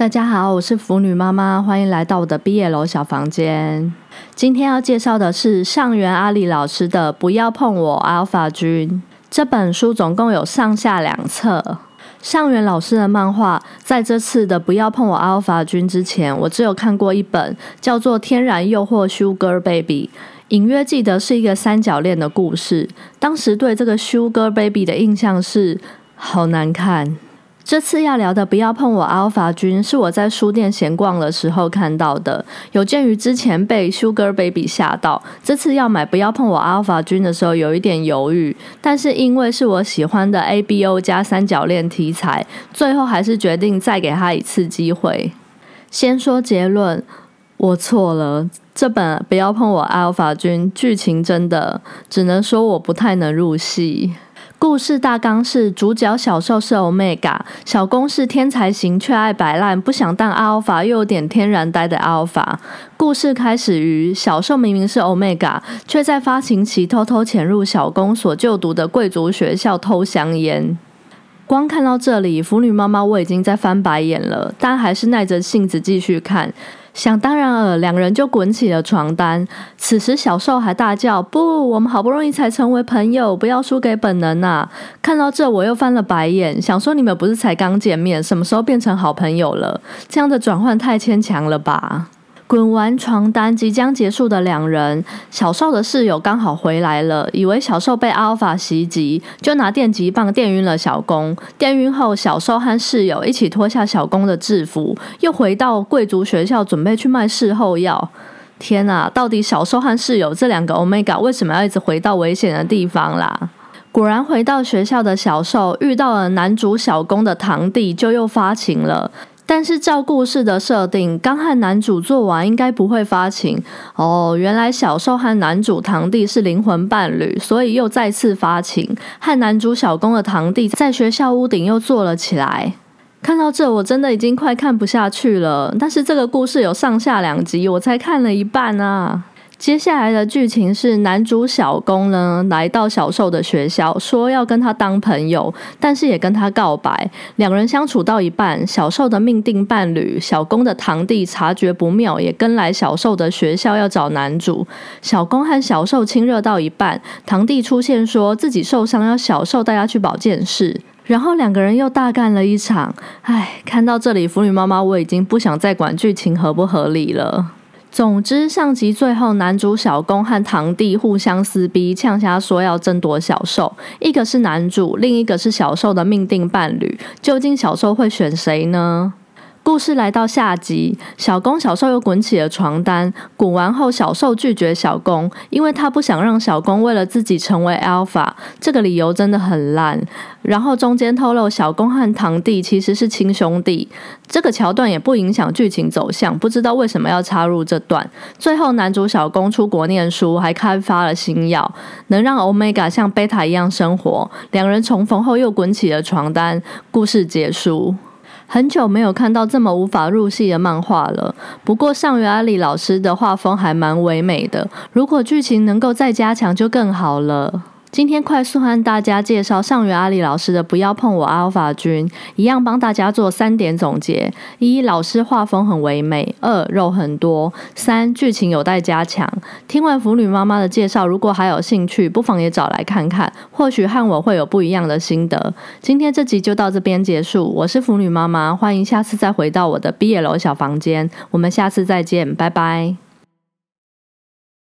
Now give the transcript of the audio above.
大家好，我是腐女妈妈，欢迎来到我的毕业楼小房间。今天要介绍的是上原阿里老师的《不要碰我阿尔法君》这本书，总共有上下两册。上原老师的漫画，在这次的《不要碰我阿尔法君》之前，我只有看过一本叫做《天然诱惑 Sugar Baby》，隐约记得是一个三角恋的故事。当时对这个 Sugar Baby 的印象是好难看。这次要聊的《不要碰我阿尔法君》是我在书店闲逛的时候看到的。有鉴于之前被 Sugar Baby 吓到，这次要买《不要碰我阿尔法君》的时候有一点犹豫。但是因为是我喜欢的 ABO 加三角恋题材，最后还是决定再给他一次机会。先说结论，我错了。这本《不要碰我阿尔法君》剧情真的只能说我不太能入戏。故事大纲是：主角小受是 Omega，小公是天才型却爱摆烂，不想当 Alpha 又有点天然呆的 Alpha。故事开始于小受明明是 Omega，却在发情期偷偷潜入小公所就读的贵族学校偷香烟。光看到这里，腐女妈妈我已经在翻白眼了，但还是耐着性子继续看。想当然尔，两人就滚起了床单。此时小受还大叫：“不，我们好不容易才成为朋友，不要输给本能啊！”看到这，我又翻了白眼，想说你们不是才刚见面，什么时候变成好朋友了？这样的转换太牵强了吧？滚完床单即将结束的两人，小受的室友刚好回来了，以为小受被阿尔法袭击，就拿电击棒电晕了小公。电晕后，小受和室友一起脱下小公的制服，又回到贵族学校准备去卖事后药。天啊，到底小受和室友这两个 Omega 为什么要一直回到危险的地方啦？果然，回到学校的小受遇到了男主小公的堂弟，就又发情了。但是照故事的设定，刚和男主做完应该不会发情哦。原来小受和男主堂弟是灵魂伴侣，所以又再次发情，和男主小公的堂弟在学校屋顶又坐了起来。看到这，我真的已经快看不下去了。但是这个故事有上下两集，我才看了一半啊。接下来的剧情是男主小公呢来到小受的学校，说要跟他当朋友，但是也跟他告白。两人相处到一半，小受的命定伴侣小公的堂弟察觉不妙，也跟来小受的学校要找男主。小公和小受亲热到一半，堂弟出现说自己受伤，要小受带他去保健室，然后两个人又大干了一场。唉，看到这里，腐女妈妈我已经不想再管剧情合不合理了。总之，上集最后，男主小公和堂弟互相撕逼，呛瞎说要争夺小受，一个是男主，另一个是小受的命定伴侣，究竟小受会选谁呢？故事来到下集，小公小受又滚起了床单。滚完后，小受拒绝小公，因为他不想让小公为了自己成为 alpha。这个理由真的很烂。然后中间透露，小公和堂弟其实是亲兄弟。这个桥段也不影响剧情走向，不知道为什么要插入这段。最后，男主小公出国念书，还开发了新药，能让 Omega 像贝塔一样生活。两人重逢后又滚起了床单，故事结束。很久没有看到这么无法入戏的漫画了。不过上原阿里老师的画风还蛮唯美的，如果剧情能够再加强就更好了。今天快速和大家介绍上原阿里老师的《不要碰我阿尔法君》，一样帮大家做三点总结：一、老师画风很唯美；二、肉很多；三、剧情有待加强。听完腐女妈妈的介绍，如果还有兴趣，不妨也找来看看，或许和我会有不一样的心得。今天这集就到这边结束，我是腐女妈妈，欢迎下次再回到我的毕业楼小房间，我们下次再见，拜拜。